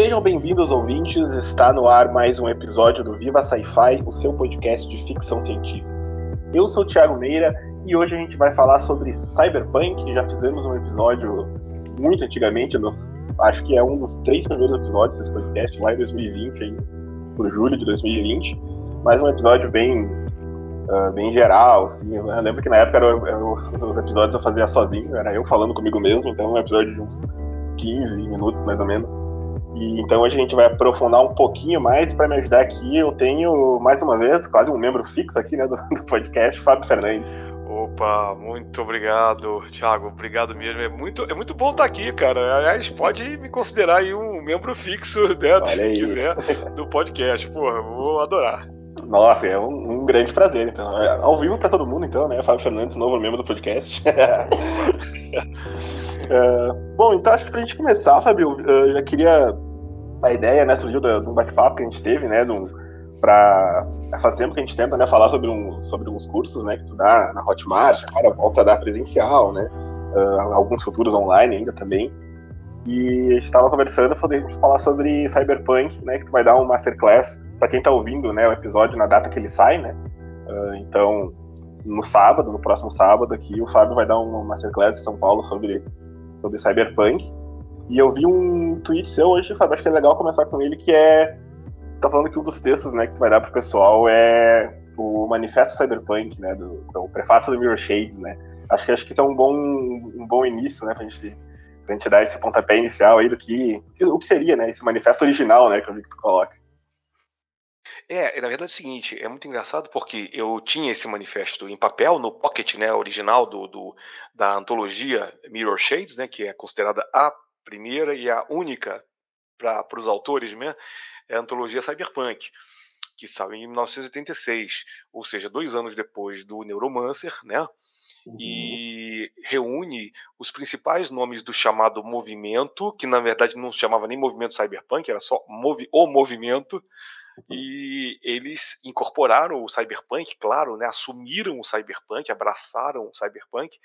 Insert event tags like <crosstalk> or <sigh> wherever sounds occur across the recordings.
Sejam bem-vindos, ouvintes. Está no ar mais um episódio do Viva Sci-Fi, o seu podcast de ficção científica. Eu sou o Thiago Meira e hoje a gente vai falar sobre Cyberpunk. Já fizemos um episódio muito antigamente, acho que é um dos três primeiros episódios desse podcast, lá em 2020, aí, por julho de 2020. Mas um episódio bem, uh, bem geral, assim. Eu lembro que na época era, era, <laughs> os episódios eu fazia sozinho, era eu falando comigo mesmo, então um episódio de uns 15 minutos mais ou menos. E então hoje a gente vai aprofundar um pouquinho mais para me ajudar aqui. Eu tenho mais uma vez quase um membro fixo aqui né, do, <laughs> do podcast, Fábio Fernandes. Opa, muito obrigado, Thiago. Obrigado mesmo. É muito, é muito bom estar aqui, cara. Aliás, pode me considerar aí um membro fixo, né, se quiser, do podcast. Porra, vou adorar. Nossa, é um, um, grande prazer, então. Ao vivo para todo mundo, então, né? Fábio Fernandes, novo membro do podcast. <laughs> é, bom, então acho que pra gente começar, Fábio, eu já queria. A ideia, né, surgiu um bate-papo que a gente teve, né? Num, pra, faz tempo que a gente tenta né, falar sobre, um, sobre uns cursos né, que tu dá na Hotmart, agora volta a dar presencial, né? Uh, alguns futuros online ainda também. E a gente estava conversando, falar sobre Cyberpunk, né? Que tu vai dar um masterclass para quem está ouvindo, né? O episódio na data que ele sai, né? Uh, então, no sábado, no próximo sábado aqui, o Fábio vai dar um masterclass em São Paulo sobre, sobre Cyberpunk. E eu vi um tweet seu hoje, Fábio, acho que é legal começar com ele, que é tá falando que um dos textos, né, que tu vai dar pro pessoal é o Manifesto Cyberpunk, né, do, do prefácio do Mirror Shades, né. Acho que acho que isso é um bom um bom início, né, pra gente pra gente dar esse pontapé inicial aí do que o que seria, né, esse manifesto original, né, que eu vi que tu coloca. É, na verdade é o seguinte, é muito engraçado porque eu tinha esse manifesto em papel no pocket, né, original do, do da antologia Mirror Shades, né, que é considerada a primeira e a única para os autores, né, é a antologia Cyberpunk, que saiu em 1986, ou seja, dois anos depois do Neuromancer, né? Uhum. E reúne os principais nomes do chamado movimento, que na verdade não se chamava nem movimento cyberpunk, era só movi o movimento, e eles incorporaram o cyberpunk, claro, né, assumiram o cyberpunk, abraçaram o cyberpunk,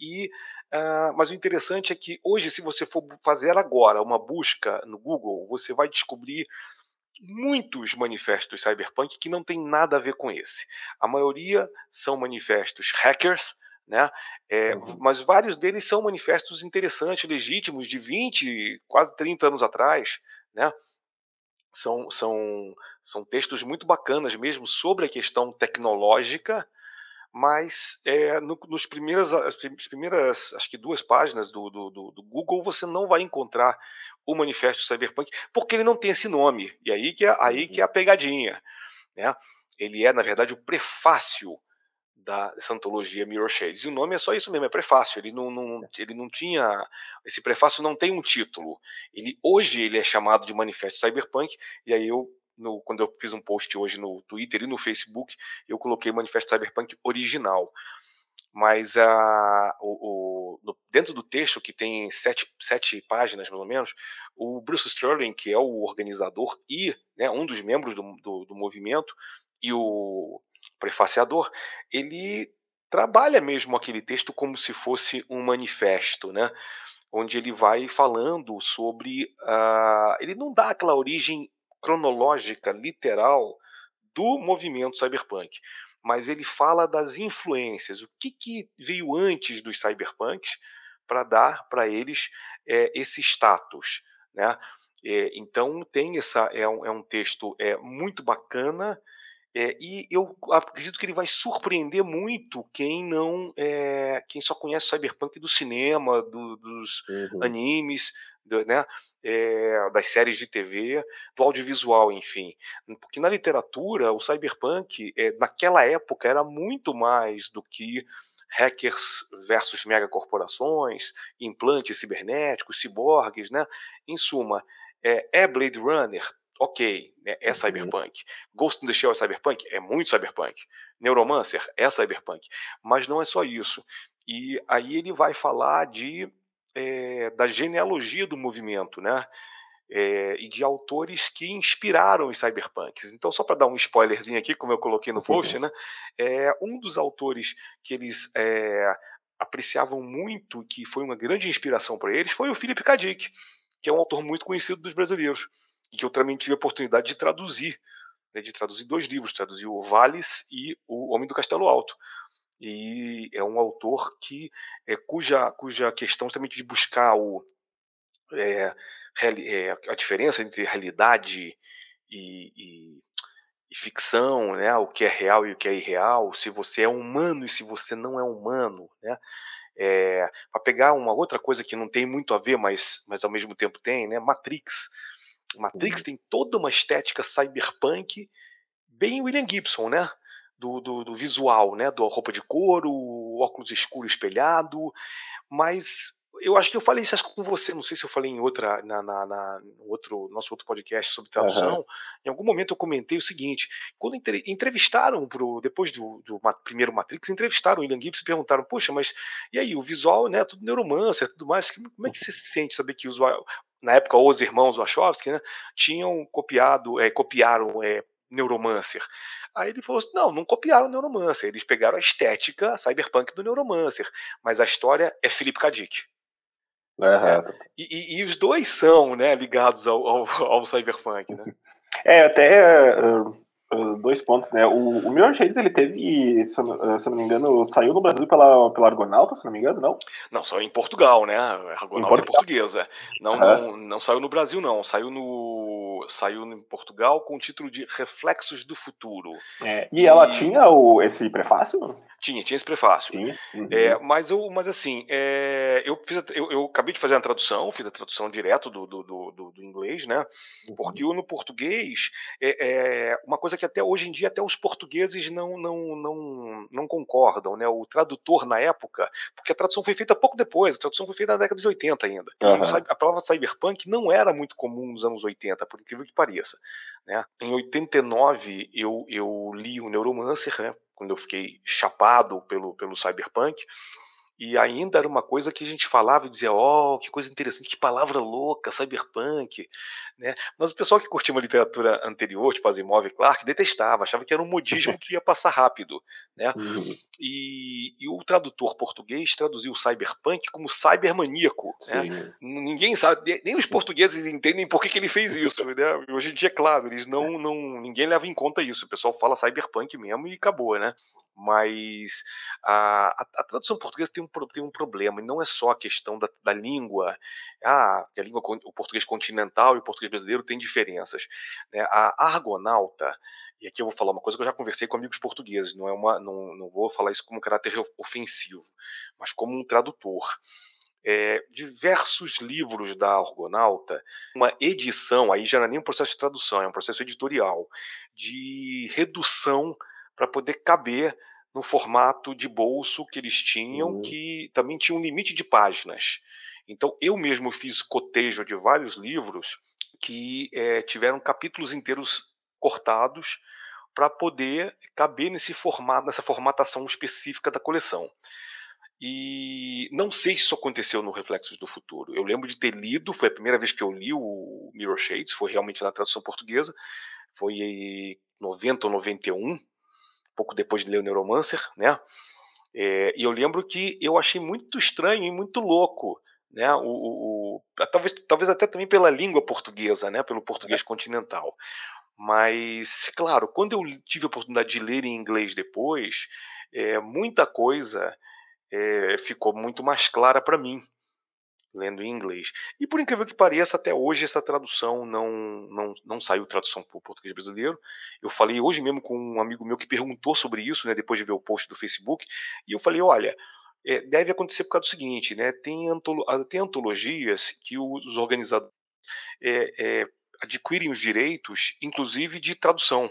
e uh, mas o interessante é que hoje, se você for fazer agora uma busca no Google, você vai descobrir muitos manifestos cyberpunk que não tem nada a ver com esse. A maioria são manifestos hackers, né? É, uhum. Mas vários deles são manifestos interessantes, legítimos, de 20, quase 30 anos atrás, né? São, são, são textos muito bacanas mesmo sobre a questão tecnológica, mas é, no, nos primeiras, as primeiras, acho que duas páginas do, do, do, Google você não vai encontrar o manifesto cyberpunk, porque ele não tem esse nome. E aí que é, aí que é a pegadinha. Né? Ele é, na verdade, o prefácio da, dessa antologia Mirror Shades. E o nome é só isso mesmo, é prefácio. Ele não, não, ele não tinha. Esse prefácio não tem um título. Ele Hoje ele é chamado de Manifesto Cyberpunk, e aí eu. No, quando eu fiz um post hoje no Twitter e no Facebook, eu coloquei Manifesto Cyberpunk original mas a, o, o, no, dentro do texto, que tem sete, sete páginas, pelo menos, o Bruce Sterling, que é o organizador e né, um dos membros do, do, do movimento, e o prefaciador, ele trabalha mesmo aquele texto como se fosse um manifesto, né? onde ele vai falando sobre. Uh, ele não dá aquela origem cronológica, literal, do movimento cyberpunk mas ele fala das influências, o que, que veio antes dos cyberpunks para dar para eles é, esse status, né? É, então tem essa é um, é um texto é muito bacana é, e eu acredito que ele vai surpreender muito quem não é, quem só conhece cyberpunk do cinema, do, dos uhum. animes, do, né, é, das séries de TV, do audiovisual, enfim. Porque na literatura, o cyberpunk, é, naquela época, era muito mais do que hackers versus megacorporações, implantes cibernéticos, ciborgues, né? Em suma, é, é Blade Runner, ok, né, é uhum. cyberpunk. Ghost in the Shell é cyberpunk? É muito cyberpunk. Neuromancer é cyberpunk. Mas não é só isso. E aí ele vai falar de é, da genealogia do movimento, né? É, e de autores que inspiraram os cyberpunks. Então, só para dar um spoilerzinho aqui, como eu coloquei no post, né? É, um dos autores que eles é, apreciavam muito, que foi uma grande inspiração para eles, foi o Philip K. Dick, que é um autor muito conhecido dos brasileiros e que eu também tive a oportunidade de traduzir, né, de traduzir dois livros, traduzir o Vales e o Homem do Castelo Alto. E é um autor que é, cuja cuja questão também de buscar o é, é, a diferença entre realidade e, e, e, ficção, né? o que é real e o que é irreal, se você é humano e se você não é humano. Né? É, para pegar uma outra coisa que não tem muito a ver, mas, mas ao mesmo tempo tem, né? Matrix. Matrix uhum. tem toda uma estética cyberpunk, bem William Gibson, né? Do, do, do, visual, né? Do roupa de couro, óculos escuro espelhado, mas eu acho que eu falei isso com você, não sei se eu falei em outra, na, na, na outro, nosso outro podcast sobre tradução. Uhum. Em algum momento eu comentei o seguinte: quando entrevistaram pro, depois do, do primeiro Matrix, entrevistaram o William Gibson e perguntaram, poxa, mas e aí, o visual, né? Tudo neuromancer, tudo mais. Como é que você se sente saber que os na época os irmãos Wachowski, né, tinham copiado, é, copiaram é, Neuromancer. Aí ele falou assim: não, não copiaram o Neuromancer, eles pegaram a estética cyberpunk do Neuromancer, mas a história é Philip K. Dick. Uhum. E, e, e, os dois são né, ligados ao, ao, ao cyberpunk. Né? <laughs> É, até uh, dois pontos, né? O, o Mirror Shades, ele teve, se uh, se não me engano, saiu no Brasil pela, pela Argonauta, se não me engano, não? Não, saiu em Portugal, né? Argonauta em é portuguesa. Não, uhum. não, não saiu no Brasil, não. Saiu no saiu em Portugal com o título de Reflexos do Futuro. É, e, e, ela tinha o, esse prefácio? Tinha, tinha esse prefácio. Tinha. Uhum. É, mas, eu, mas assim, é, eu, fiz, eu, eu, acabei de fazer a tradução, fiz a tradução direto do, do, do, do inglês, né? Uhum. Porque no português é, é, uma coisa que até hoje em dia até os portugueses não, não, não, não concordam, né? O tradutor na época, porque a tradução foi feita pouco depois, a tradução foi feita na década de 80 ainda. Uhum. A palavra cyberpunk não era muito comum nos anos 80, por incrível que pareça. Né? Em 89 eu, eu li o Neuromancer, né? quando eu fiquei chapado pelo, pelo cyberpunk, e ainda era uma coisa que a gente falava e dizia, oh, que coisa interessante, que palavra louca, cyberpunk. Né? Mas o pessoal que curtia uma literatura anterior, tipo Asimov e Clark, detestava, achava que era um modismo que ia passar rápido. Né? Uhum. E, e, o tradutor português traduziu o cyberpunk como cybermaníaco. Né? Ninguém sabe, nem os portugueses entendem por que, que ele fez isso. Né? Hoje em dia, é claro, eles não, não, ninguém leva em conta isso. O pessoal fala cyberpunk mesmo e acabou, né? Mas a, a, a tradução portuguesa tem um, tem um problema, e não é só a questão da, da língua, ah, a língua, o português continental e o português brasileiro têm diferenças. Né? A argonauta, e aqui eu vou falar uma coisa que eu já conversei com amigos portugueses, não é uma, não, não vou falar isso como caráter ofensivo, mas como um tradutor. É, diversos livros da Argonauta, uma edição, aí já não é nem um processo de tradução, é um processo editorial, de redução para poder caber no formato de bolso que eles tinham, uhum. que também tinha um limite de páginas. Então, eu mesmo fiz cotejo de vários livros que é, tiveram capítulos inteiros cortados para poder caber nesse formato, nessa formatação específica da coleção. E não sei se isso aconteceu no Reflexos do Futuro. Eu lembro de ter lido, foi a primeira vez que eu li o Mirror Shades, foi realmente na tradução portuguesa, foi em 90 ou 91, pouco depois de ler o Neuromancer, né? É, e eu lembro que eu achei muito estranho e muito louco né? O, o, o, talvez, talvez até também pela língua portuguesa, né? Pelo português é. continental. Mas, claro, quando eu tive a oportunidade de ler em inglês depois, é, muita coisa é, ficou muito mais clara para mim lendo em inglês. E por incrível que pareça, até hoje essa tradução não, não, não saiu tradução para o português brasileiro. Eu falei hoje mesmo com um amigo meu que perguntou sobre isso, né, depois de ver o post do Facebook, e eu falei, olha, é, deve acontecer por causa do seguinte, né? Tem, antolo, tem antologias que os organizadores é, é, adquirem os direitos, inclusive de tradução,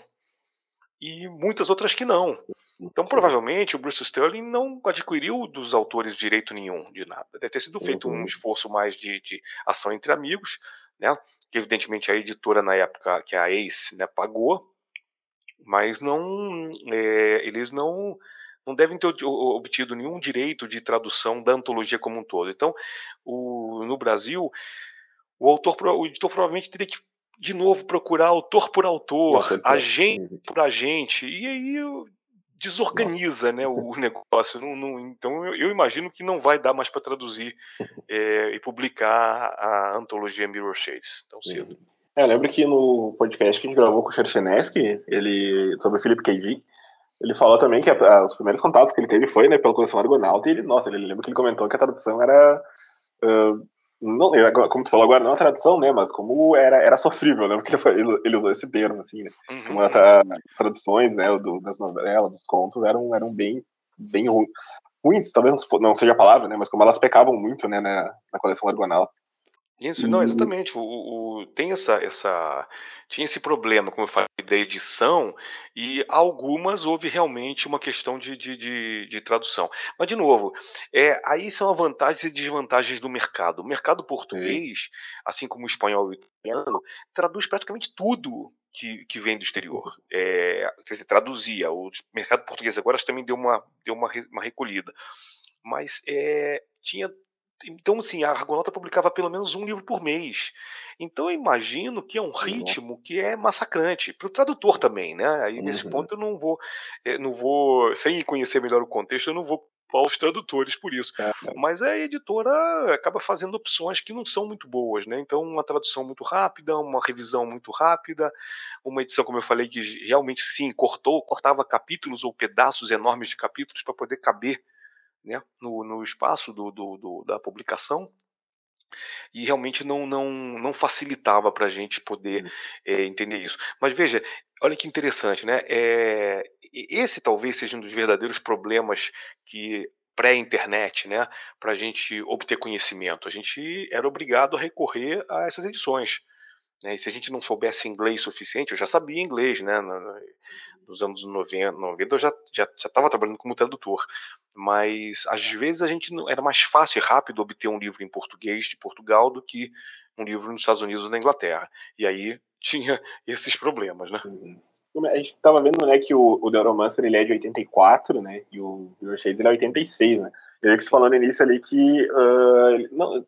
e muitas outras que não. Então, provavelmente, o Bruce Sterling não adquiriu dos autores direito nenhum de nada. Deve ter sido feito uhum. um esforço mais de, de, ação entre amigos, né? Que evidentemente a editora na época, que é a Ace, né, pagou, mas não, é, eles não não devem ter obtido nenhum direito de tradução da antologia como um todo. Então, o, no Brasil, o autor, o editor provavelmente teria que de novo procurar autor por autor, agente por agente, e aí desorganiza né, o negócio. Não, não, então eu, eu, imagino que não vai dar mais para traduzir é, e publicar a antologia Mirror Shades tão cedo. É, eu lembro que no podcast que a gente gravou com o Cherchenesky, ele sobre o Philip K. Dick, ele falou também que a, a, os primeiros contatos que ele teve foi né, pela coleção Argonauta, e ele, nossa, ele lembra que ele comentou que a tradução era. Uh, não, como tu falou agora, não a tradução, né, mas como era, era sofrível, né, porque ele, ele usou esse termo, assim, né, uhum. traduções, né, do, das novelas, dos contos, eram, eram bem, bem ruins, talvez não seja a palavra, né, mas como elas pecavam muito, né, na, na coleção Argonauta. Isso, não, exatamente. O, o, tem essa, essa, tinha esse problema, como eu falei, da edição, e algumas houve realmente uma questão de, de, de, de tradução. Mas, de novo, é, aí são as vantagens e desvantagens do mercado. O mercado português, assim como o espanhol e o italiano, traduz praticamente tudo que, que vem do exterior. É, quer dizer, traduzia. O mercado português agora também deu uma, deu uma, uma recolhida. Mas é, tinha então, assim, a Argonauta publicava pelo menos um livro por mês. Então, eu imagino que é um ritmo que é massacrante. Para o tradutor também, né? Aí, nesse uhum. ponto, eu não vou, eh, não vou, sem conhecer melhor o contexto, eu não vou culpar os tradutores por isso. É. Mas a editora acaba fazendo opções que não são muito boas, né? Então, uma tradução muito rápida, uma revisão muito rápida, uma edição, como eu falei, que realmente sim, cortou, cortava capítulos ou pedaços enormes de capítulos para poder caber né, no, no espaço do, do, do, da publicação e realmente não, não, não facilitava para a gente poder é, entender isso. Mas veja, olha que interessante, né? É, esse talvez seja um dos verdadeiros problemas que pré-internet, né, para a gente obter conhecimento. A gente era obrigado a recorrer a essas edições. Né? E se a gente não soubesse inglês suficiente, eu já sabia inglês, né? Nos anos 90, 90 eu já já, já trabalhando como tradutor mas às vezes a gente não, era mais fácil e rápido obter um livro em português de Portugal do que um livro nos Estados Unidos ou na Inglaterra. E aí <laughs> tinha esses problemas, né? Uhum. A gente estava vendo, né, que o, o The Romancer ele é de 84, né, e o Your Shades ele é 86, né. Eu que falando no início ali que uh, não,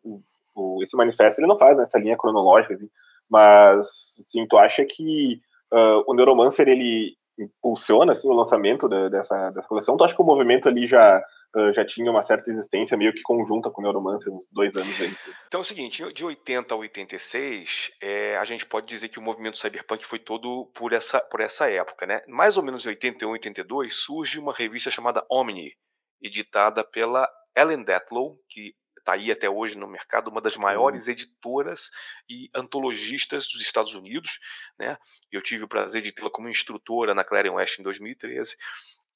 o, esse manifesto ele não faz nessa linha cronológica, assim, mas, sim, tu acha que uh, o Neuromancer ele impulsiona assim, o lançamento da, dessa, dessa coleção? Tu acha que o movimento ali já, uh, já tinha uma certa existência meio que conjunta com o Neuromancer uns dois anos aí? Então é o seguinte, de 80 a 86, é, a gente pode dizer que o movimento cyberpunk foi todo por essa, por essa época, né? Mais ou menos em 81, 82, surge uma revista chamada Omni, editada pela Ellen Detlow, que está aí até hoje no mercado, uma das maiores uhum. editoras e antologistas dos Estados Unidos. Né? Eu tive o prazer de tê-la como instrutora na Clarion West em 2013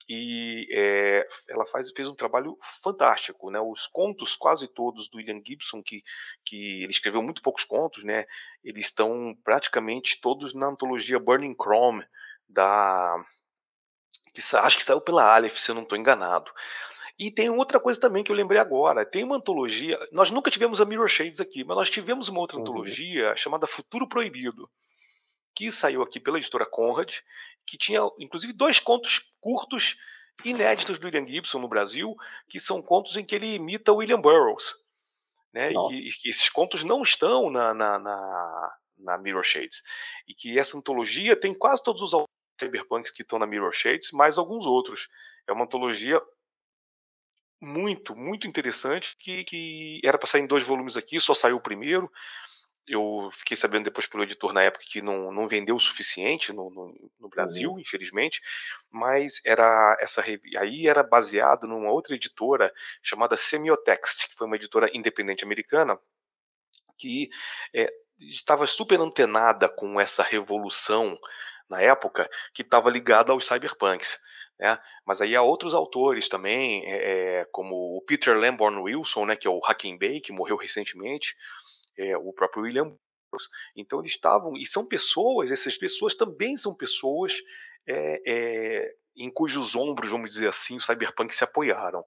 e é, ela faz, fez um trabalho fantástico, né? Os contos quase todos do William Gibson, que, que ele escreveu muito poucos contos, né? Eles estão praticamente todos na antologia Burning Chrome da que acho que saiu pela Aleph, se eu não estou enganado. E tem outra coisa também que eu lembrei agora. Tem uma antologia. Nós nunca tivemos a Mirror Shades aqui, mas nós tivemos uma outra uhum. antologia chamada Futuro Proibido, que saiu aqui pela editora Conrad, que tinha inclusive dois contos curtos inéditos do William Gibson no Brasil, que são contos em que ele imita William Burroughs. Né? E que, e, esses contos não estão na, na, na, na Mirror Shades. E que essa antologia tem quase todos os cyberpunks que estão na Mirror Shades, mais alguns outros. É uma antologia muito, muito interessante, que, que era para sair em dois volumes aqui, só saiu o primeiro. Eu fiquei sabendo depois pelo editor na época que não, não vendeu o suficiente no, no, no Brasil, uhum. infelizmente, mas era essa aí era baseado numa outra editora chamada Semiotext, que foi uma editora independente americana que é, estava super antenada com essa revolução na época que estava ligada aos cyberpunks. Né? Mas aí há outros autores também, é, como o Peter Lamborn Wilson, né, que é o Hacking Bay, que morreu recentemente, é, o próprio William então eles estavam, e são pessoas, essas pessoas também são pessoas é, é, em cujos ombros, vamos dizer assim, o Cyberpunk se apoiaram.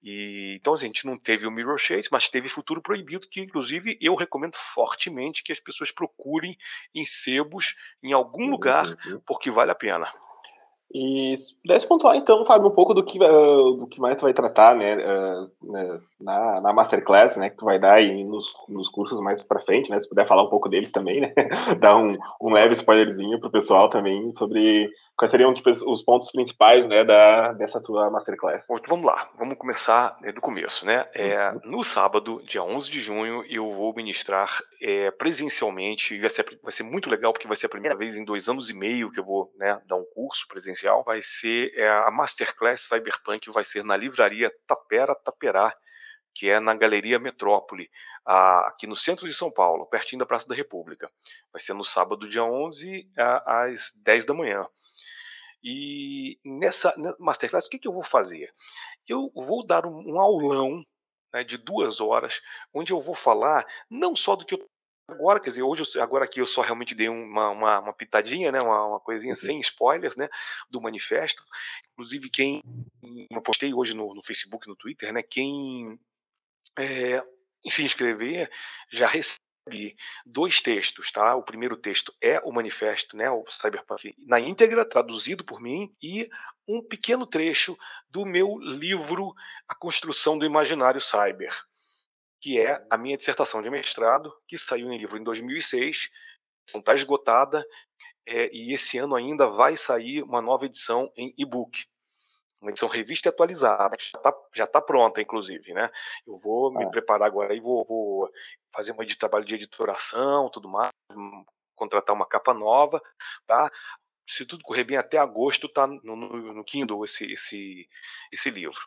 E, então assim, a gente não teve o Mirror Shades, mas teve Futuro Proibido, que inclusive eu recomendo fortemente que as pessoas procurem em sebos, em algum uhum, lugar, uhum. porque vale a pena. E se pudesse pontuar, então, Fábio, um pouco do que, uh, do que mais tu vai tratar, né, uh, na, na Masterclass, né, que tu vai dar aí nos, nos cursos mais para frente, né, se puder falar um pouco deles também, né, <laughs> dar um, um leve spoilerzinho pro pessoal também sobre quais seriam tipo, os pontos principais né, da, dessa tua masterclass? Então, vamos lá, vamos começar né, do começo. Né? É, uhum. no sábado, dia 11 de junho, eu vou ministrar é, presencialmente, e vai ser, vai ser muito legal, porque vai ser a primeira vez em dois anos e meio que eu vou né, dar um curso presencial. Vai ser é, a masterclass Cyberpunk, vai ser na livraria Tapera Taperá, que é na Galeria Metrópole, aqui no centro de São Paulo, pertinho da Praça da República. Vai ser no sábado, dia 11, às 10 da manhã. E nessa masterclass, o que, que eu vou fazer? Eu vou dar um, um aulão né, de duas horas, onde eu vou falar não só do que eu agora, quer dizer, hoje agora aqui eu só realmente dei uma, uma, uma pitadinha, né, uma, uma, coisinha uhum. sem spoilers, né, do manifesto. Inclusive quem eu postei hoje no, no Facebook, no Twitter, né, quem é, se inscrever já recebe dois textos, tá? O primeiro texto é o manifesto, né, o Cyberpunk na íntegra, traduzido por mim, e um pequeno trecho do meu livro A Construção do Imaginário Cyber, que é a minha dissertação de mestrado, que saiu em livro em 2006, está esgotada, é, e esse ano ainda vai sair uma nova edição em e-book uma edição revista e atualizada, já está já tá pronta, inclusive, né? Eu vou me ah. preparar agora e vou, vou, fazer um trabalho de editoração, tudo mais, hum, contratar uma capa nova, tá? Se tudo correr bem, até agosto tá no, no, no Kindle esse, esse, esse livro.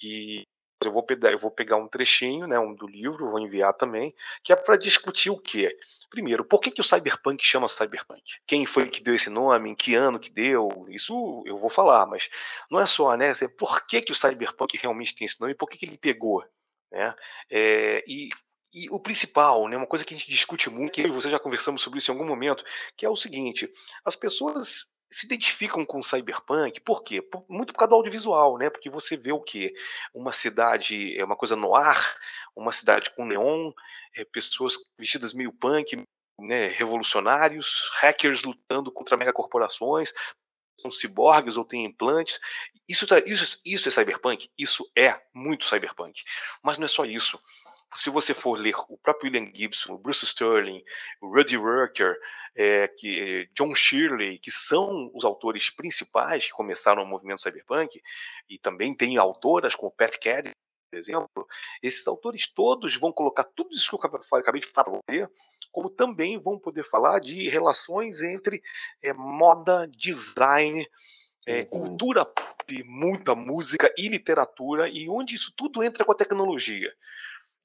E eu vou, pegar, eu vou pegar um trechinho né, um do livro, vou enviar também, que é para discutir o quê? Primeiro, por que, que o cyberpunk chama cyberpunk? Quem foi que deu esse nome? Em que ano que deu? Isso eu vou falar, mas não é só, né? É por que, que o cyberpunk realmente tem esse nome? Por que, que ele pegou? Né? É, e e o principal, né, uma coisa que a gente discute muito, que eu e você já conversamos sobre isso em algum momento, que é o seguinte: as pessoas se identificam com o cyberpunk, por quê? Por, muito por causa do audiovisual, né? Porque você vê o quê? Uma cidade, é uma coisa no ar, uma cidade com neon, é, pessoas vestidas meio punk, né, revolucionários, hackers lutando contra megacorporações, são ciborgues ou têm implantes. Isso, tá, isso, isso é cyberpunk? Isso é muito cyberpunk. Mas não é só isso se você for ler o próprio William Gibson, o Bruce Sterling, o Rudy Rucker, é, que, é, John Shirley, que são os autores principais que começaram o movimento cyberpunk, e também tem autoras como Pat Caddy, por exemplo, esses autores todos vão colocar tudo isso que eu acabei de falar para como também vão poder falar de relações entre é, moda, design, é, cultura muita música e literatura, e onde isso tudo entra com a tecnologia.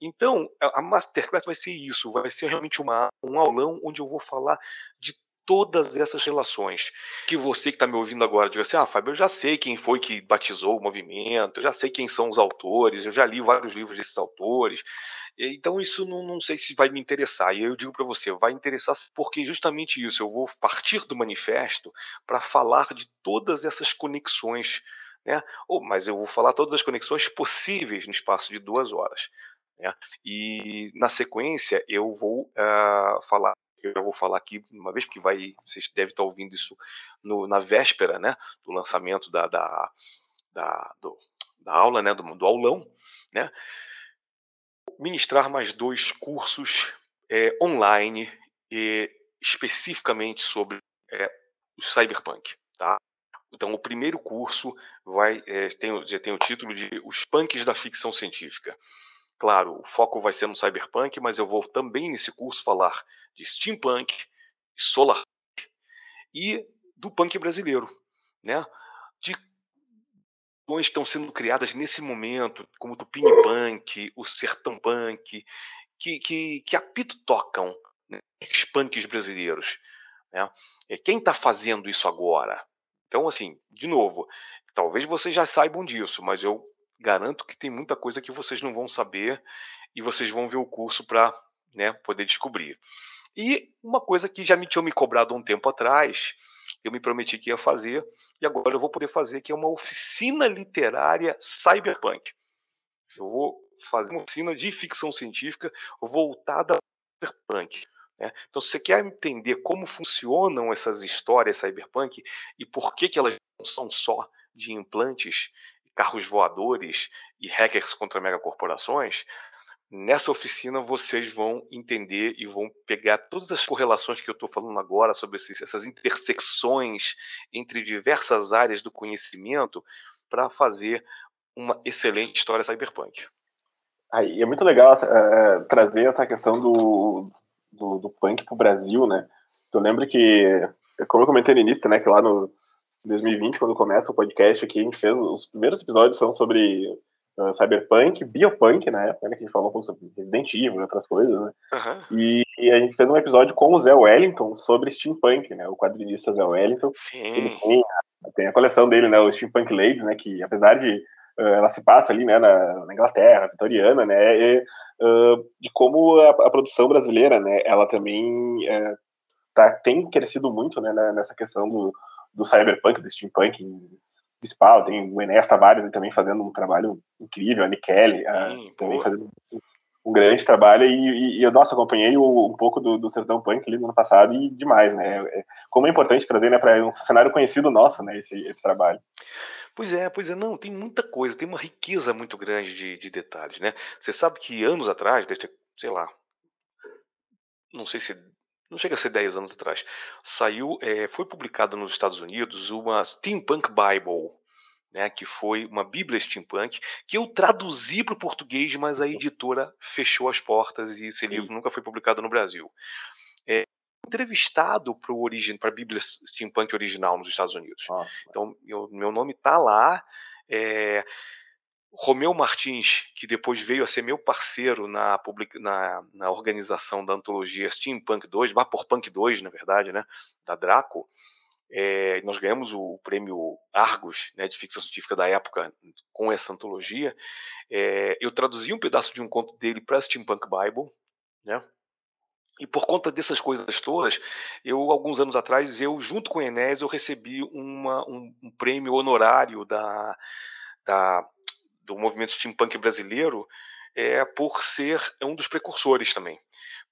Então, a Masterclass vai ser isso, vai ser realmente uma, um aulão onde eu vou falar de todas essas relações. Que você que está me ouvindo agora diga assim: ah, Fábio, eu já sei quem foi que batizou o movimento, eu já sei quem são os autores, eu já li vários livros desses autores. Então, isso não, não sei se vai me interessar. E eu digo para você: vai interessar porque justamente isso, eu vou partir do manifesto para falar de todas essas conexões. Né? Oh, mas eu vou falar todas as conexões possíveis no espaço de duas horas. Né? E na sequência eu vou uh, falar, eu vou falar aqui uma vez porque vai, vocês devem estar ouvindo isso no, na véspera, né, do lançamento da, da, da, do, da aula, né, do, do aulão, né, ministrar mais dois cursos é, online e especificamente sobre é, o cyberpunk, tá? Então, o primeiro curso vai é, tem, já tem o título de Os Punks da Ficção Científica. Claro, o foco vai ser no cyberpunk, mas eu vou também nesse curso falar de steampunk, solar e do punk brasileiro, né? De que estão sendo criadas nesse momento, como o Tupini Punk, o Sertão Punk, que, que, que apito tocam né, esses punks brasileiros. Né? Quem está fazendo isso agora? Então, assim, de novo, talvez vocês já saibam disso, mas eu garanto que tem muita coisa que vocês não vão saber e vocês vão ver o curso para né, poder descobrir. E uma coisa que já me tinham me cobrado um tempo atrás, eu me prometi que ia fazer, e agora eu vou poder fazer, que é uma oficina literária cyberpunk. Eu vou fazer uma oficina de ficção científica voltada para cyberpunk. Né? Então, se você quer entender como funcionam essas histórias cyberpunk e por que, que elas não são só de implantes carros voadores e hackers contra megacorporações, Nessa oficina vocês vão entender e vão pegar todas as correlações que eu estou falando agora sobre esses, essas intersecções entre diversas áreas do conhecimento para fazer uma excelente história cyberpunk. Aí é muito legal é, trazer essa questão do, do, do punk para o Brasil, né? Eu lembro que, como eu comentei no início, né, que lá no 2020, quando começa o podcast aqui, a gente fez os primeiros episódios são sobre uh, cyberpunk, biopunk, na época, né, que a gente falou um pouco sobre Resident Evil e outras coisas, né? Uhum. E, e, a gente fez um episódio com o Zé Wellington sobre steampunk, né? O quadrinista Zé Wellington. Sim. Ele tem, tem a coleção dele, né? O Steampunk Ladies, né? Que apesar de uh, ela se passa ali, né? Na, na Inglaterra, vitoriana, né? E, uh, de como a, a, produção brasileira, né? Ela também tá, tem crescido muito, né? Nessa questão do, do cyberpunk, do steampunk principal, tem o Enéas Tavares também fazendo um trabalho incrível, a Nikele também fazendo um, grande trabalho, e, e, eu, nossa, acompanhei o, um pouco do, do Sertão Punk ali no ano passado, e demais, né, é, como é importante trazer, né, para um cenário conhecido nosso, né, esse, esse trabalho. Pois é, pois é, não, tem muita coisa, tem uma riqueza muito grande de, de detalhes, né, você sabe que anos atrás, sei lá, não sei se não chega a ser 10 anos atrás, saiu, é, foi publicado nos Estados Unidos uma Steampunk Bible, né, que foi uma Bíblia steampunk, que eu traduzi para o português, mas a editora fechou as portas e esse livro nunca foi publicado no Brasil. É, entrevistado para a Bíblia steampunk original nos Estados Unidos. Ah, então, eu, meu nome está lá. É, Romeu Martins, que depois veio a ser meu parceiro na, na, na organização da antologia Steampunk 2, Vaporpunk 2, na verdade, né, da Draco, é, nós ganhamos o, prêmio Argos né, de ficção científica da época com essa antologia. É, eu traduzi um pedaço de um conto dele para a Steampunk Bible, né? E por conta dessas coisas todas, eu alguns anos atrás, eu junto com o Enéas, eu recebi uma, um, um prêmio honorário da, da do movimento steampunk brasileiro é por ser um dos precursores também.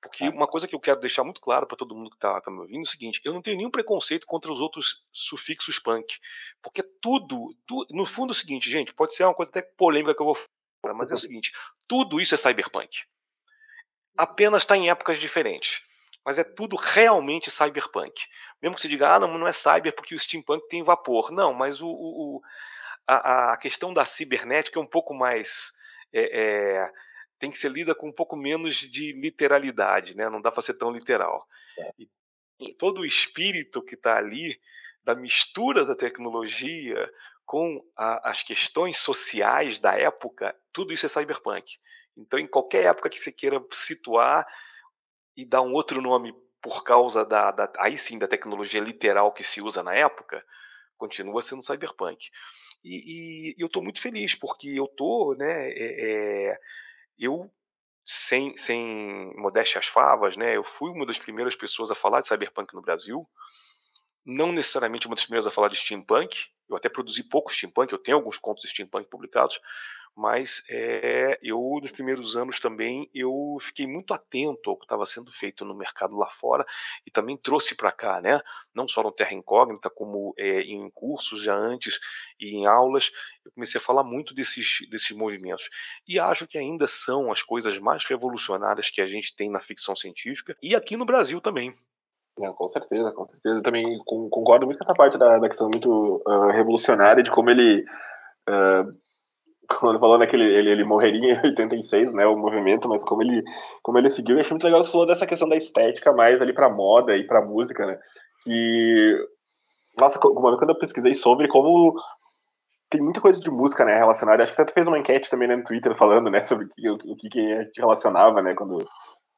Porque uma coisa que eu quero deixar muito claro para todo mundo que está tá me ouvindo é o seguinte: eu não tenho nenhum preconceito contra os outros sufixos punk. Porque tudo, no fundo é o seguinte, gente, pode ser uma coisa até polêmica que eu vou falar, mas é o seguinte: tudo isso é cyberpunk. Apenas está em épocas diferentes. Mas é tudo realmente cyberpunk. Mesmo que você diga, ah, não, não é cyber porque o steampunk tem vapor. Não, mas o, o a, a questão da cibernética é um pouco mais. É, é, tem que ser lida com um pouco menos de literalidade, né? não dá para ser tão literal. É. E, e todo o espírito que está ali, da mistura da tecnologia com a, as questões sociais da época, tudo isso é cyberpunk. Então, em qualquer época que você queira situar e dar um outro nome por causa da, da aí sim da tecnologia literal que se usa na época, continua sendo cyberpunk. E, e eu estou muito feliz, porque eu estou, né, é, é, eu, sem, sem modéstia às favas, né, eu fui uma das primeiras pessoas a falar de cyberpunk no Brasil, não necessariamente uma das primeiras a falar de steampunk, eu até produzi pouco steampunk, eu tenho alguns contos steampunk publicados, mas é, eu nos primeiros anos também eu fiquei muito atento ao que estava sendo feito no mercado lá fora e também trouxe para cá, né? Não só no Terra Incógnita, como é, em cursos já antes e em aulas, eu comecei a falar muito desses, desses movimentos e acho que ainda são as coisas mais revolucionárias que a gente tem na ficção científica e aqui no Brasil também. Não, com certeza, com certeza. Eu também concordo muito com essa parte da, da questão muito uh, revolucionária de como ele uh, quando falou né, que ele, ele, morreria em 86, né, o movimento, mas como ele, como ele seguiu, eu achei muito legal que você falou dessa questão da estética mais ali pra moda e pra música, né, e, nossa, quando eu pesquisei sobre como tem muita coisa de música, né, relacionada, acho que você fez uma enquete também né, no Twitter falando, né, sobre o que, o que, que relacionava, né, quando,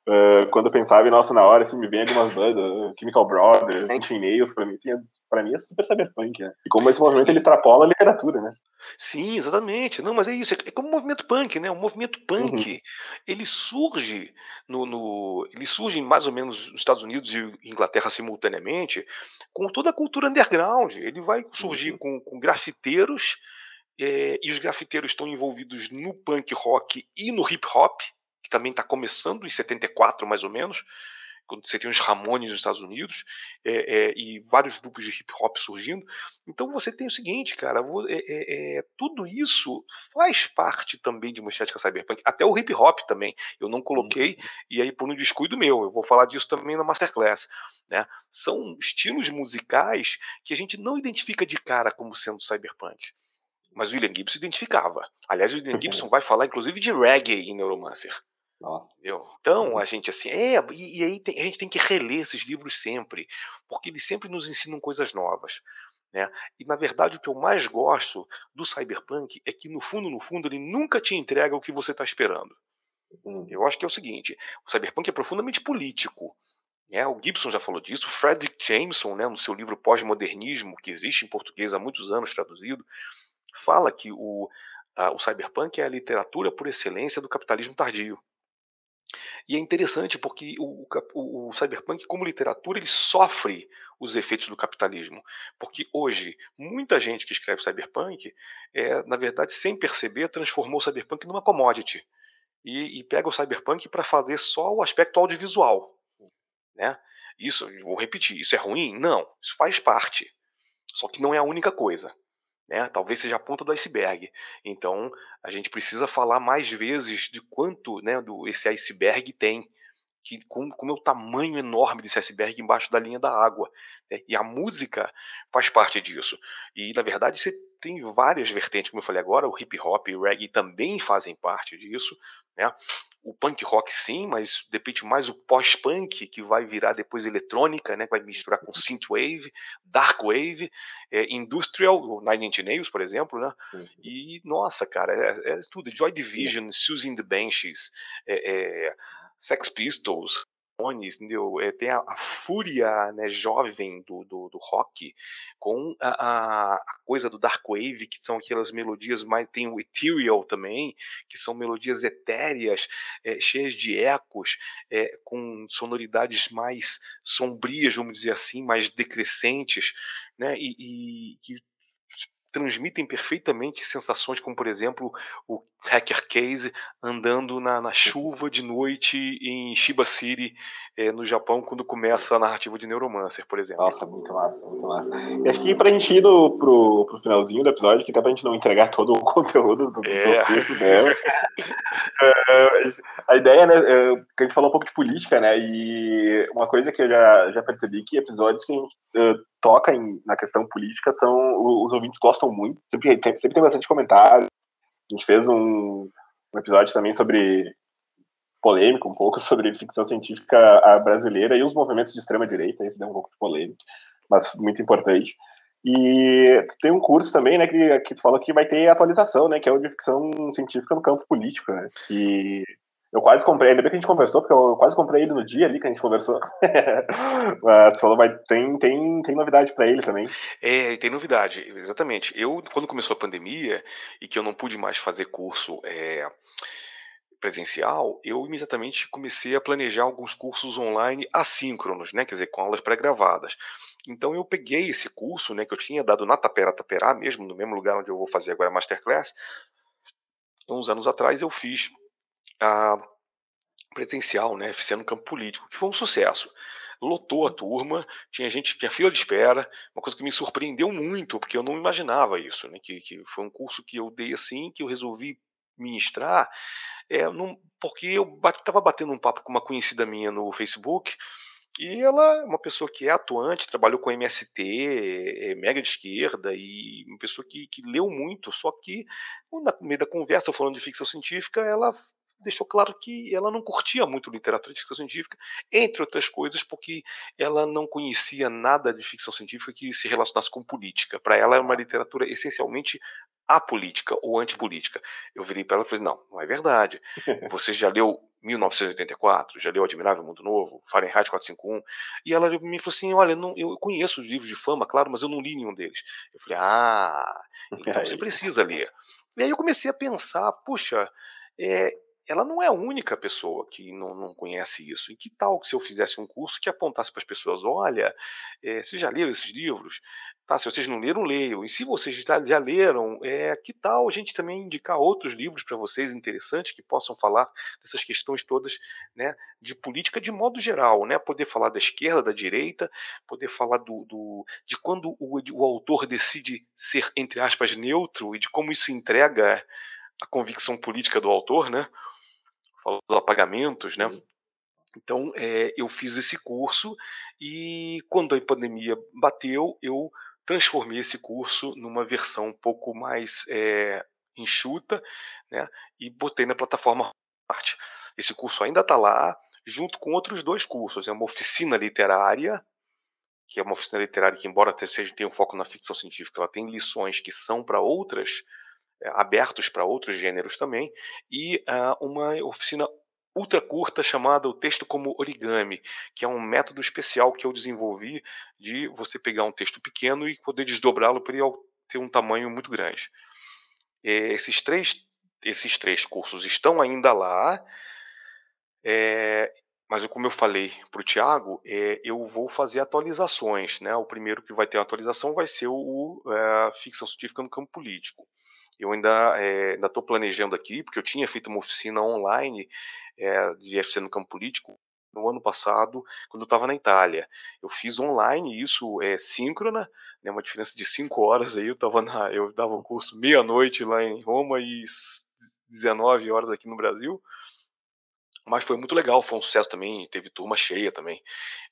uh, quando eu pensava, nossa, na hora, assim, me vem algumas bandas, Chemical Brothers, Nine Nails, pra mim, tinha, pra mim é super cyberpunk, né, e como esse movimento ele extrapola a literatura, né. Sim, exatamente. Não, mas é isso, é é como o movimento punk, né, o movimento Uhum. punk, ele surge no no ele surge mais ou menos nos Estados Unidos e Inglaterra simultaneamente, com toda a cultura underground. Ele vai surgir Uhum. com com grafiteiros, eh, e os grafiteiros estão envolvidos no punk rock e no hip hop, também está começando em 74 mais ou menos. quando você tem os Ramones nos Estados Unidos é, é, e vários grupos de hip hop surgindo. Então você tem o seguinte, cara, é, é, é, tudo isso faz parte também de uma estética cyberpunk, até o hip hop também. Eu não coloquei, uhum. e aí por um descuido meu, eu vou falar disso também na Masterclass. Né? São estilos musicais que a gente não identifica de cara como sendo cyberpunk. Mas o William Gibson identificava. Aliás, o William Gibson vai falar, inclusive, de reggae em Neuromancer. Nossa. Entendeu? Então, a gente assim, é, e, e aí tem, a gente tem que reler esses livros sempre, porque eles sempre nos ensinam coisas novas. Né? E na verdade o que eu mais gosto do cyberpunk é que no fundo, no fundo, ele nunca te entrega o que você está esperando. Hum. Eu acho que é o seguinte: o cyberpunk é profundamente político. Né? O Gibson já falou disso, Frederick Jameson, né, no seu livro Pós-Modernismo, que existe em português há muitos anos traduzido, fala que o, a, o cyberpunk é a literatura por excelência do capitalismo tardio. E é interessante porque o, o, o, cyberpunk, como literatura, ele sofre os efeitos do capitalismo. Porque hoje, muita gente que escreve cyberpunk, é, na verdade, sem perceber, transformou o cyberpunk numa commodity. E, e pega o cyberpunk para fazer só o aspecto audiovisual. Né? Isso, vou repetir, isso é ruim? Não, isso faz parte. Só que não é a única coisa. Né? Talvez seja a ponta do iceberg. Então, a gente precisa falar mais vezes de quanto né, do, esse iceberg tem, que, com, como é o tamanho enorme desse iceberg embaixo da linha da água. Né? E a música faz parte disso. E, na verdade, você tem várias vertentes, como eu falei agora, o hip hop e o reggae também fazem parte disso. Né? o punk rock sim, mas de repente mais o pós-punk que vai virar depois eletrônica, né, que vai misturar com synthwave, darkwave, é, industrial, o Nine Inch Nails, por exemplo, né? Uhum. E nossa, cara, é, é, tudo. Joy Division, Susan the Benches, é, é Sex Pistols, entendeu? É, tem a, a, fúria né, jovem do, do, do rock com a, a, coisa do dark wave, que são aquelas melodias mais tem o ethereal também, que são melodias etéreas, é, cheias de ecos, é, com sonoridades mais sombrias, vamos dizer assim, mais decrescentes, né? E, e que transmitem perfeitamente sensações como, por exemplo, o Hacker Case andando na, na chuva de noite em Shiba City, é, no Japão, quando começa a narrativa de Neuromancer, por exemplo. Nossa, muito massa, muito massa. E acho que pra gente ir no, pro, pro finalzinho do episódio, que até pra gente não entregar todo o <laughs> conteúdo do, é. dos cursos dela, <laughs> é, a ideia, né, é, que a gente falou um pouco de política, né, e uma coisa que eu já, já percebi que episódios que a gente uh, toca em, na questão política são, os ouvintes gostam muito, sempre sempre tem bastante comentário, a gente fez um, um episódio também sobre polêmico um pouco <laughs> sobre ficção científica brasileira e os movimentos de extrema direita, esse deu um pouco de polêmico, mas muito importante. E tem um curso também, né, que, que tu falou que vai ter atualização, né, que é o de ficção científica no campo político, né, que eu quase comprei, ainda bem que a gente conversou, porque eu quase comprei ele no dia ali que a gente conversou. <laughs> Mas falou, vai, tem, tem, tem novidade para ele também. É, tem novidade, exatamente. Eu, quando começou a pandemia e que eu não pude mais fazer curso é, presencial, eu imediatamente comecei a planejar alguns cursos online assíncronos, né? Quer dizer, com aulas pré-gravadas. Então eu peguei esse curso, né, que eu tinha dado na Tapera Taperá mesmo, no mesmo lugar onde eu vou fazer agora a Masterclass. Uns anos atrás eu fiz a presencial, né, FC no campo político, que foi um sucesso. Lotou a turma, tinha gente, tinha fila de espera, uma coisa que me surpreendeu muito, porque eu não imaginava isso, né, que, que foi um curso que eu dei assim, que eu resolvi ministrar, é, num, porque eu estava batendo um papo com uma conhecida minha no Facebook, e ela é uma pessoa que é atuante, trabalhou com MST, é mega de esquerda, e uma pessoa que, que leu muito, só que no meio da conversa, falando de ficção científica, ela deixou claro que ela não curtia muito literatura de ficção científica, entre outras coisas, porque ela não conhecia nada de ficção científica que se relacionasse com política. Para ela, é uma literatura essencialmente apolítica ou antipolítica. Eu virei para ela e falei: não, não é verdade. <laughs> Você já leu 1984, já leu Admirável Mundo Novo, Fahrenheit 451? E ela me falou assim: olha, não, eu conheço os livros de fama, claro, mas eu não li nenhum deles. Eu falei: ah, então <laughs> você precisa ler. E aí eu comecei a pensar: puxa, é, ela não é a única pessoa que não, não conhece isso. E que tal se eu fizesse um curso que apontasse para as pessoas: olha, é, vocês já leram esses livros? Tá, se vocês não leram, leiam. E se vocês já, já leram, é, que tal a gente também indicar outros livros para vocês interessantes que possam falar dessas questões todas né, de política de modo geral, né? Poder falar da esquerda, da direita, poder falar do, do de quando o, o autor decide ser, entre aspas, neutro e de como isso entrega a convicção política do autor, né? Fala dos apagamentos, né? Então, é, eu fiz esse curso e quando a pandemia bateu, eu transformei esse curso numa versão um pouco mais é, enxuta, né? E botei na plataforma Arte. Esse curso ainda está lá, junto com outros dois cursos. É uma oficina literária, que é uma oficina literária que, embora seja tenha um foco na ficção científica, ela tem lições que são para outras, abertos para outros gêneros também, e uh, uma oficina ultra curta chamada O Texto como Origami, que é um método especial que eu desenvolvi de você pegar um texto pequeno e poder desdobrá-lo para ele ter um tamanho muito grande. Esses três, esses três cursos estão ainda lá, é, mas como eu falei para o Tiago, é, eu vou fazer atualizações. Né? O primeiro que vai ter atualização vai ser o, o é, Ficção Científica no Campo Político. Eu ainda estou planejando aqui, porque eu tinha feito uma oficina online é, de FC no campo político no ano passado, quando eu estava na Itália. Eu fiz online, isso é síncrona, né, uma diferença de 5 horas aí, eu, tava na, eu dava o curso meia-noite lá em Roma e 19 horas aqui no Brasil. Mas foi muito legal, foi um sucesso também, teve turma cheia também.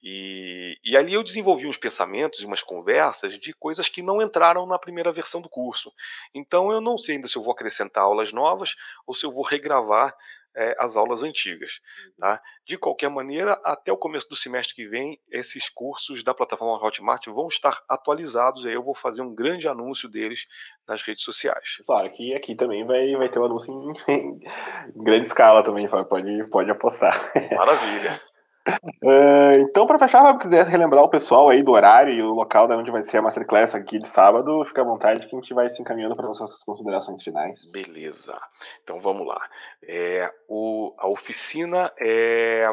E, e ali eu desenvolvi uns pensamentos e umas conversas de coisas que não entraram na primeira versão do curso. Então eu não sei ainda se eu vou acrescentar aulas novas ou se eu vou regravar é, as aulas antigas. Uhum. Tá? De qualquer maneira, até o começo do semestre que vem, esses cursos da plataforma Hotmart vão estar atualizados. Aí eu vou fazer um grande anúncio deles nas redes sociais. Claro que aqui também vai, vai ter um anúncio em, <laughs> em grande escala também, pode, pode apostar. Maravilha. Uh, então, para fechar, se quiser relembrar o pessoal aí do horário e o local de onde vai ser a Masterclass aqui de sábado, fica à vontade que a gente vai se encaminhando para nossas considerações finais. Beleza. Então vamos lá. É, o, a oficina é.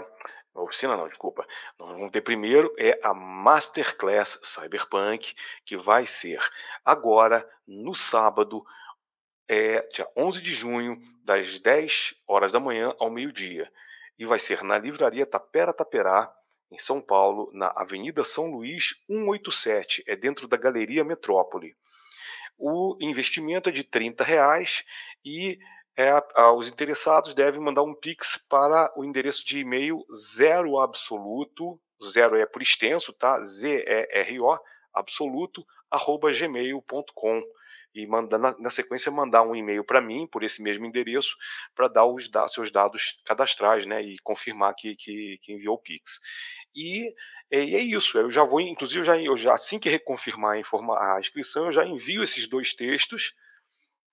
A oficina não, desculpa. Nós vamos ter primeiro é a Masterclass Cyberpunk, que vai ser agora, no sábado, é, dia 11 de junho, das 10 horas da manhã ao meio-dia e vai ser na Livraria Tapera Taperá, em São Paulo, na Avenida São Luís 187, é dentro da Galeria Metrópole. O investimento é de R$ reais e é, os interessados devem mandar um Pix para o endereço de e-mail zero absoluto, zero é por extenso, tá? Z-E-R-O, absoluto, arroba gmail.com e mandar, na, na sequência mandar um e-mail para mim por esse mesmo endereço para dar os da, seus dados cadastrais, né, e confirmar que, que, que enviou o Pix. E, é, é isso. Eu já vou, inclusive, já, eu já assim que reconfirmar a, informa, a inscrição, eu já envio esses dois textos.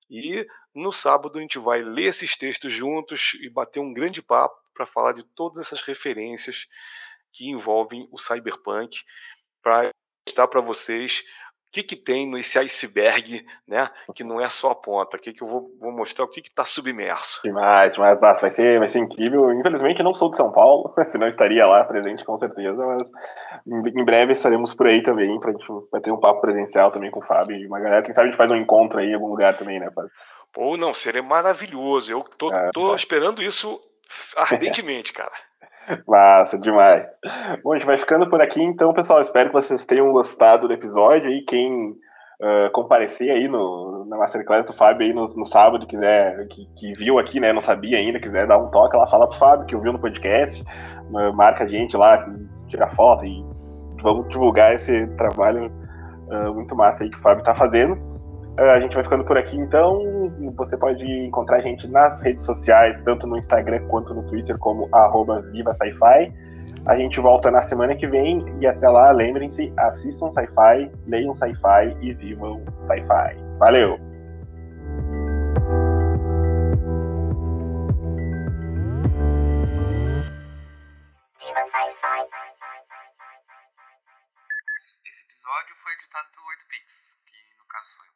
E no sábado a gente vai ler esses textos juntos e bater um grande papo para falar de todas essas referências que envolvem o cyberpunk, para mostrar para vocês que, que tem nesse iceberg, né? Que não é só a ponta. Aqui que eu vou, vou mostrar o que está submerso. Demais, demais. Nossa, vai ser, vai ser incrível. Infelizmente, eu não sou de São Paulo, <laughs> senão estaria lá presente com certeza. Mas em breve estaremos por aí também. Pra gente vai ter um papo presencial também com o Fábio e uma galera. Quem sabe a gente faz um encontro aí em algum lugar também, né, Fábio? Pô, não, seria maravilhoso. Eu tô, é, tô esperando isso <laughs> ardentemente, cara. Massa, demais. Bom, a gente vai ficando por aqui, então, pessoal. Espero que vocês tenham gostado do episódio. E quem uh, comparecer aí no, na Masterclass do Fábio aí no, no sábado, quiser, que, que, viu aqui, né, não sabia ainda, quiser dar um toque lá, fala pro Fábio que ouviu no podcast, marca a gente lá, tira foto e vamos divulgar esse trabalho uh, muito massa aí que o Fábio tá fazendo. É, a gente vai ficando por aqui, então. Você pode encontrar a gente nas redes sociais, tanto no Instagram quanto no Twitter, como Viva Sci-Fi. A gente volta na semana que vem e até lá, lembrem-se, assistam Sci-Fi, leiam Sci-Fi e vivam Sci-Fi. Valeu! Esse episódio foi editado pelo 8pix, que no caso sou eu.